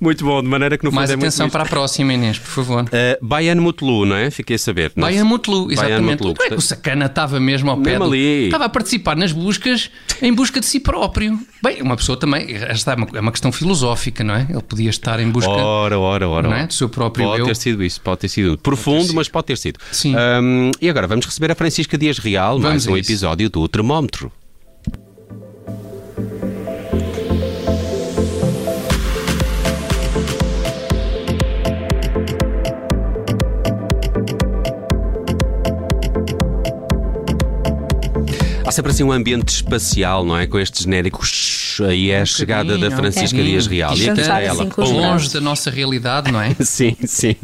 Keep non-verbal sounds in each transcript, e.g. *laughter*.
Muito bom, de maneira que no fundo Mais é atenção para a próxima, Inês, por favor. Uh, Baiano Mutlu, não é? Fiquei a saber. não é? Baiano Mutlu, exatamente. Mutlu, Tu é que o Sacana estava mesmo ao pé Mesmo do- ali. Estava a participar nas buscas em busca de si próprio. Bem, uma pessoa também, esta é uma, é uma questão filosófica, não é? Ele podia estar em busca Ora, ora, ora. não é? do seu próprio Pode eu. ter sido isso, pode ter sido profundo, mas pode ter sido. Sim. Um, e agora vamos receber a Francisca Dias Real, mais Vamos a um isso. episódio do Termómetro. Sempre assim um ambiente espacial, não é? Com estes genéricos. Aí é a chegada da Francisca Dias Real. E aqui está ela. assim, longe da nossa realidade, não é? *laughs* Sim, sim.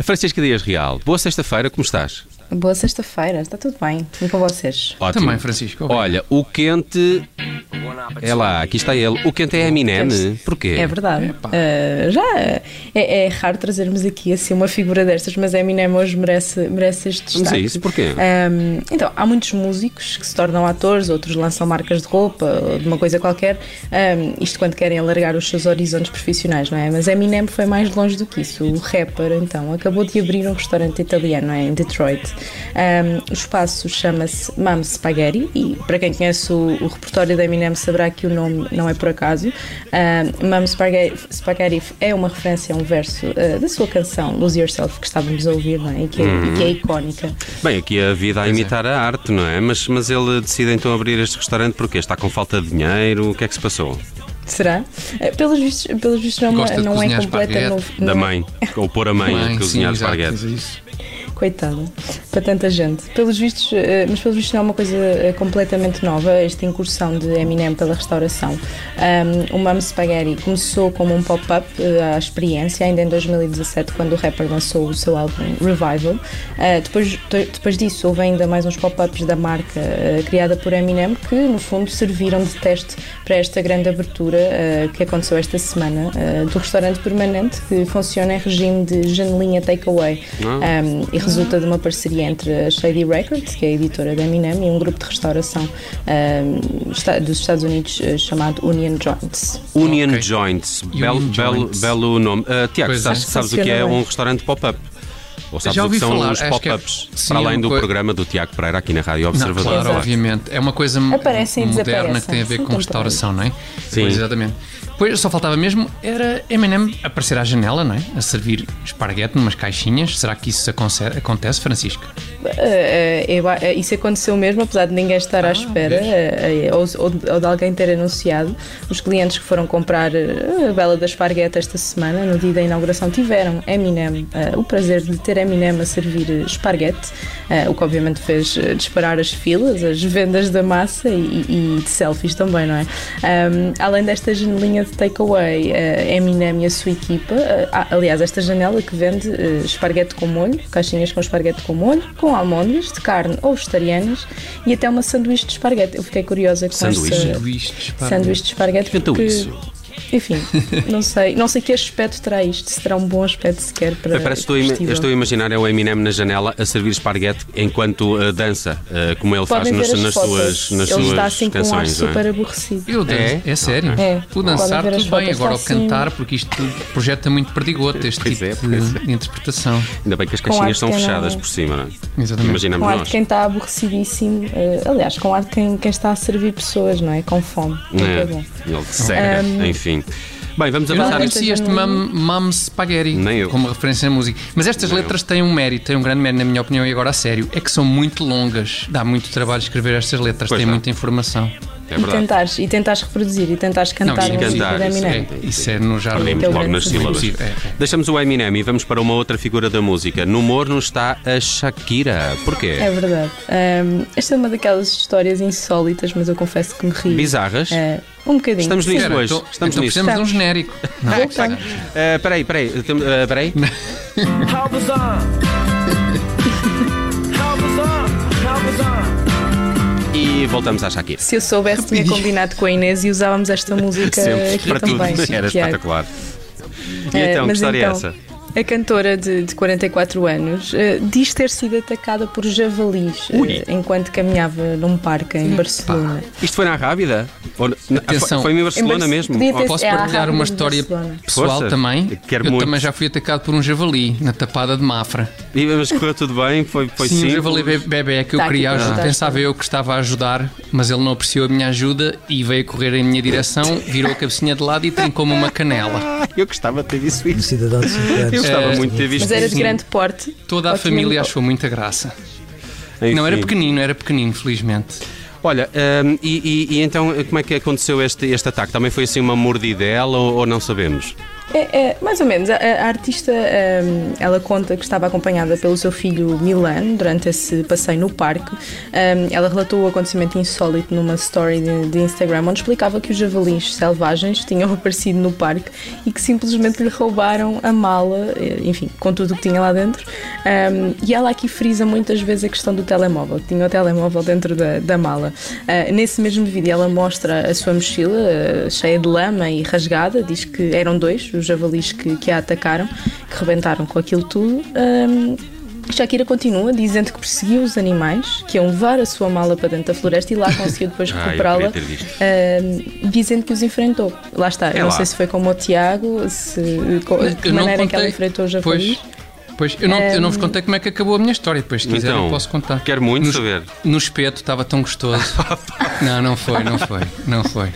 Francisca Dias Real, boa sexta-feira, como estás? Boa sexta-feira, está tudo bem. E com vocês? Ótimo. Também, Francisco. Olha, o quente. É lá, aqui está ele. O quente é Eminem. Porquê? É verdade. Uh, já é, é raro trazermos aqui assim uma figura destas, mas Eminem hoje merece, merece este destaque. a isso, porquê? Um, então, há muitos músicos que se tornam atores, outros lançam marcas de roupa ou de uma coisa qualquer, um, isto quando querem alargar os seus horizontes profissionais, não é? Mas Eminem foi mais longe do que isso. O rapper, então, acabou de abrir um restaurante italiano é? em Detroit. Um, o espaço chama-se Mam Spaghetti e para quem conhece o, o repertório da Eminem saberá que o nome não é por acaso. Um, Mam Spaghetti, Spaghetti é uma referência a um verso uh, da sua canção Lose Yourself que estávamos a ouvir não é? e, que é, e que é icónica. Bem, aqui a vida a imitar a arte, não é? Mas, mas ele decide então abrir este restaurante porque está com falta de dinheiro. O que é que se passou? Será? Eh, Pelos vistos, pelos vistos não, de não é cozinhar completa. Não, Da é- mãe. Ou pôr a mãe, a Mãe, cozinhar sim, exato, esparguete. Coitada, para tanta gente. Pelos vistos, eh, mas pelos vistos não é uma coisa eh, completamente nova, esta incursão de Eminem pela restauração. Um, o Mum Spaghetti começou como um pop-up eh, à experiência, ainda em 2017, quando o rapper lançou o seu álbum Revival. Eh, depois, de- depois disso, houve ainda mais uns pop-ups da marca eh, criada por Eminem, que no fundo serviram de teste para esta grande abertura eh, que aconteceu esta semana do restaurante permanente, que funciona em regime de janelinha takeaway. Ah. Um, resulta de uma parceria entre a Shady Records, que é a editora da Eminem, e um grupo de restauração um, dos Estados Unidos eh, chamado Union Joints. Union Ok. Joints. Belo, belo, belo nome. Ah, Tiago, Pois sabes, é. sabes o que é um restaurante pop-up? Ou sabes Já o ouvi que são falar, os é- pop-ups? sim, Para além do coi- programa do Tiago Pereira aqui na Rádio Não, Observador. claro, Exato. obviamente. É uma coisa Aparecem moderna que tem a ver sim, com restauração, não é? Sim. Pois, exatamente. Pois só faltava mesmo era Eminem aparecer à janela, não é? A servir esparguete numas caixinhas. Será que isso acontece, Francisco? Eh, eh, eu a- eh, isso aconteceu mesmo, apesar de ninguém estar à espera, eh, eh, ou, ou de- alguém ter anunciado. Os clientes que foram comprar eh, a Bela da Espargueta esta semana, no dia da inauguração, tiveram Eminem, eh, o prazer de ter Eminem a servir eh, esparguete, eh, o que obviamente fez eh, disparar as filas, as vendas da massa e, e de selfies também, não é? Um, além desta janelinha de takeaway, eh, Eminem e a sua equipa, ah, aliás, esta janela que vende eh, esparguete com molho, caixinhas com esparguete com molho, com almôndegas de carne ou vegetarianas e até uma sanduíche de esparguete. Eu fiquei curiosa com Sanduíche? essa Sanduíche de esparguete. sanduíche de esparguete Inventou porque, isso. Enfim, não sei, não sei que aspecto terá isto, se terá um bom aspecto sequer para Parece que estou, eu estou a imaginar é o Eminem na janela a servir esparguete enquanto ah, dança, ah, como ele Podem faz nas, as nas suas, nas Ele suas está assim com um ar canções. é? super aborrecido. Eu É? é? sério. É. O dançar tudo bem, fotos, agora o assim. cantar, porque isto projeta muito perdigoto, este Pois tipo é, de, de interpretação. Ainda bem que as caixinhas não- fechadas por cima, não é? Exatamente. Imaginamos Com ar de nós. quem está aborrecidíssimo, eh, aliás, com ar de quem, quem está a servir pessoas, não é? Com fome. Muito É, bom. Ele que cega, Um, enfim. Bem, vamos Eu não avançar. Conhecia este Mam, Mam Spaghetti Nem eu. como referência na música. Mas estas Nem letras têm um mérito, têm um grande mérito, na minha opinião, e agora a sério, é que são muito longas. Dá muito trabalho escrever estas letras, Pois tem dá. muita informação. É E tentares, e tentares reproduzir, e tentares cantar e a música cantar, da isso Eminem. É, isso é no jardim. É logo nas sílabas. É, é. Deixamos o Eminem e vamos para uma outra figura da música. No morno está a Shakira. Porquê? É verdade. Ahm, esta é uma daquelas histórias insólitas, mas eu confesso que me ri. Bizarras? Ah, um bocadinho. Estamos nisso Espera, hoje. então- Estamos então nisso. precisamos de um Estamos. genérico. Não, Voltamos. Ah, Peraí, peraí. tem- ah, Peraí. *laughs* E voltamos à Shakira. Se eu soubesse, tinha combinado com a Inês e usávamos esta *laughs* música Sempre, aqui para tudo. também. Era Tiago. espetacular. E Eh, então, que história então, é essa? A cantora de, de 44 anos eh, diz ter sido atacada por javalis Ui. enquanto caminhava num parque em Barcelona. Isto foi na Rábida? Ou, na- Atenção. Foi em Barcelona Em mesmo? ter- Ou- Posso É partilhar uma história pessoal Força. também? Quero eu muito. também já fui atacado por um javali na tapada de Mafra. E, mas correu tudo bem? Foi, foi Sim, um simples? javali be- bebê que eu Tá queria ajudar. Pensava eu que estava a ajudar, mas ele não apreciou a minha ajuda e veio correr em minha direção, virou a cabecinha de lado e trincou-me uma canela. *laughs* Eu gostava de ter visto Um isso. cidadão de 5 anos. Gostava É, muito de ter visto Mas era de grande porte. Toda a família achou muita graça. Não era pequenino, era pequenino, felizmente. Olha, hum, e, e- e então como é que aconteceu este, este ataque? Também foi assim uma mordidela ou, ou não sabemos? É, é, mais ou menos. A, a artista, hum, ela conta que estava acompanhada pelo seu filho Milan durante esse passeio no parque. Hum, ela relatou o acontecimento insólito numa story de, de Instagram, onde explicava que os javalis selvagens tinham *laughs* aparecido no parque e que simplesmente lhe roubaram a mala, enfim, com tudo o que tinha lá dentro. Hum, e ela aqui frisa muitas vezes a questão do telemóvel. Tinha o telemóvel dentro da, da mala. Ah, nesse mesmo vídeo, ela mostra a sua mochila ah, cheia de lama e rasgada. Diz que eram dois os javalis que, que a atacaram, que rebentaram com aquilo tudo. Ahm, Shakira continua dizendo que perseguiu os animais, que iam levar a sua mala para dentro da floresta e lá *laughs* conseguiu depois Ah, recuperá-la, visto. ahm, dizendo que os enfrentou. Lá está, É eu não lá. sei se foi como o Tiago, se, de que maneira é que ela contei- enfrentou os javalis. Pois, eu, não, eu não vos contei como é que acabou a minha história. Depois, se quiserem, Então, posso contar. Quero muito no, saber. No espeto estava tão gostoso. *laughs* não, não foi, não foi, não foi.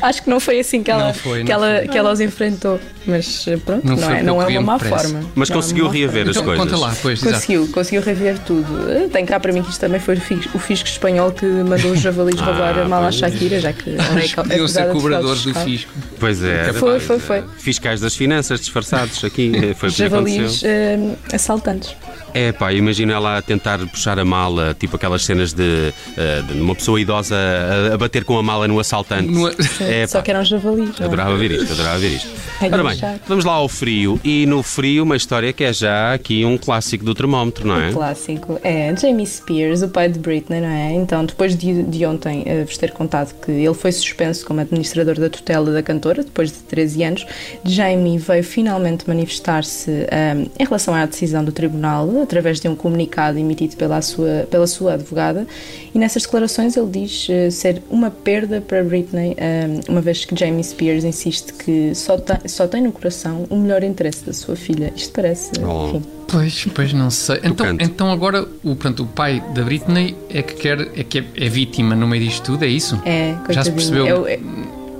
Acho que não foi assim que ela, Não foi, que ela, foi. que ela os enfrentou, mas eh, pronto, Não não, foi é, não eu é uma má depressa. forma. Mas Não é uma conseguiu má reaver forma. as Então, coisas. conta lá, pois, exato. Conseguiu, conseguiu rever tudo. Eh, Tem cá para mim que isto também foi o fis- o fisco espanhol que mandou os javalis roubar a mala à Shakira, já que *laughs* ela é é ser cobradores do fisco. Pois é. Foi, foi, foi. Fiscais das finanças disfarçados aqui. eh, Foi o que lhe Javalis aconteceu. eh, assaltantes. É pá, imagina ela a tentar puxar a mala, tipo aquelas cenas de, eh, de uma pessoa idosa a, a bater com a mala no assaltante. No- *laughs* É, Só que eram javalis. não é? Adorava ver isto, adorava ver isto. É Ora bem, chato. vamos lá ao frio. E no frio, uma história que é já aqui um clássico do termómetro, não é? Clássico. É, Jamie Spears, o pai de Britney, não é? Então, depois de, de ontem eh, vos ter contado que ele foi suspenso como administrador da tutela da cantora, depois de 13 anos, Jamie veio finalmente manifestar-se eh, em relação à decisão do tribunal, através de um comunicado emitido pela sua, pela sua advogada, e nessas declarações ele diz eh, ser uma perda para Britney, eh, uma vez que Jamie Spears insiste que só, tem- só tem no coração o melhor interesse da sua filha. Isto parece, Oh. enfim, Pois, pois não sei. Então, então agora o, pronto, o pai da Britney é que quer é que é, é vítima no meio disto tudo, é isso? É, Já se percebeu? É, o-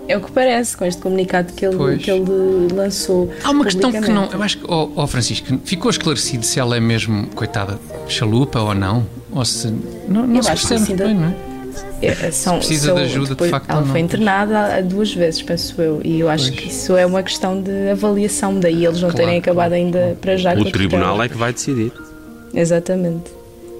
é- é o que parece com este comunicado que ele, Pois. que ele lançou. Há uma questão que não. Eu acho que, oh, oh, Francisco, ficou esclarecido se ela é mesmo, coitada, chalupa ou não? Ou se. Não, não Eu se acho que percebe sim, muito bem, não é? É, são- precisa são- de ajuda, de depois- facto, Ela foi internada duas vezes, penso eu, e eu acho Pois. que isso é uma questão de avaliação, daí eles não Claro, terem acabado ainda para já com O tribunal é que vai decidir. Exatamente.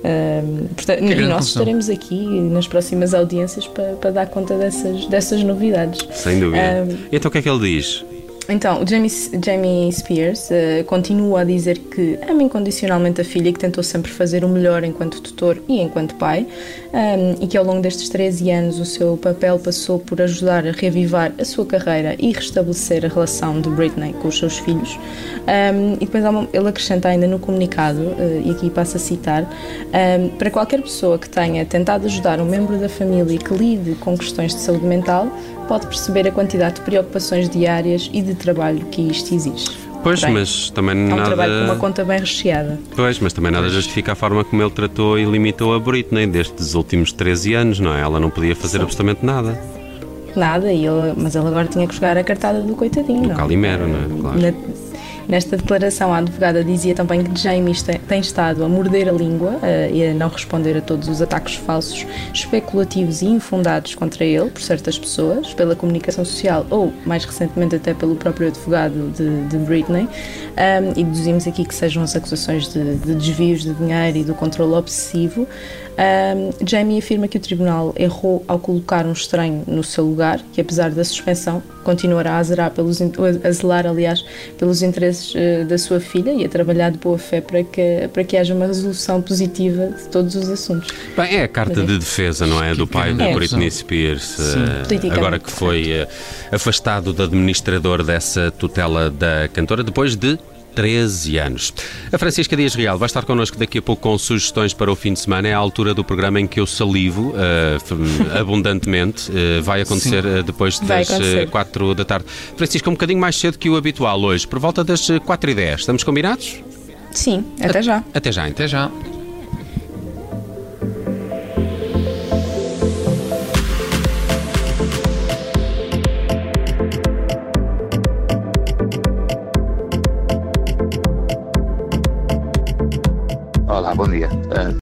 Ahm, portanto, e nós confusão. estaremos aqui nas próximas audiências para, para dar conta dessas, dessas novidades. Sem dúvida. Um, Então o que é que ele diz? Então, o Jamie, Jamie Spears eh, continua a dizer que ama incondicionalmente a filha e que tentou sempre fazer o melhor enquanto tutor e enquanto pai, um, e que ao longo destes 13 anos o seu papel passou por ajudar a reavivar a sua carreira e restabelecer a relação de Britney com os seus filhos. Um, e depois ele acrescenta ainda no comunicado, eh, e aqui passo a citar, um, para qualquer pessoa que tenha tentado ajudar um membro da família que lide com questões de saúde mental, pode perceber a quantidade de preocupações diárias e de trabalho que isto exige. Pois, Bem, mas também É um nada. trabalho com uma conta bem recheada. Pois, mas também nada justifica a forma como ele tratou e limitou a Britney destes últimos 13 anos, não é? Ela não podia fazer absolutamente nada. Nada, e ele, mas ele agora tinha que jogar a cartada do coitadinho. Do não? Calimero, não é? Claro. Na- nesta declaração, a advogada dizia também que James tem, estado a morder a língua eh, e a não responder a todos os ataques falsos, especulativos e infundados contra ele por certas pessoas, pela comunicação social ou, mais recentemente, até pelo próprio advogado de, de Britney. Um, e deduzimos aqui que sejam as acusações de, de desvios de dinheiro e do controle obsessivo. Um, Jamie afirma que o tribunal errou ao colocar um estranho no seu lugar, que apesar da suspensão continuará a zelar, pelos, a zelar aliás, pelos interesses eh, da sua filha e a trabalhar de boa fé para que, para que haja uma resolução positiva de todos os assuntos. Bem, é a carta Mas é- de defesa, não é? Do pai da É. Britney Spears, eh, Politicamente agora que foi eh, afastado de administrador dessa tutela da cantora, depois de 13 anos. A Francisca Dias Real vai estar connosco daqui a pouco com sugestões para o fim de semana. É a altura do programa em que eu salivo uh, *laughs* abundantemente. Uh, vai acontecer uh, depois Vai das acontecer. 4 da tarde. Francisca, um bocadinho mais cedo que o habitual hoje, por volta das 4 e 10. Estamos combinados? Sim, até já. Até já, então. Até já.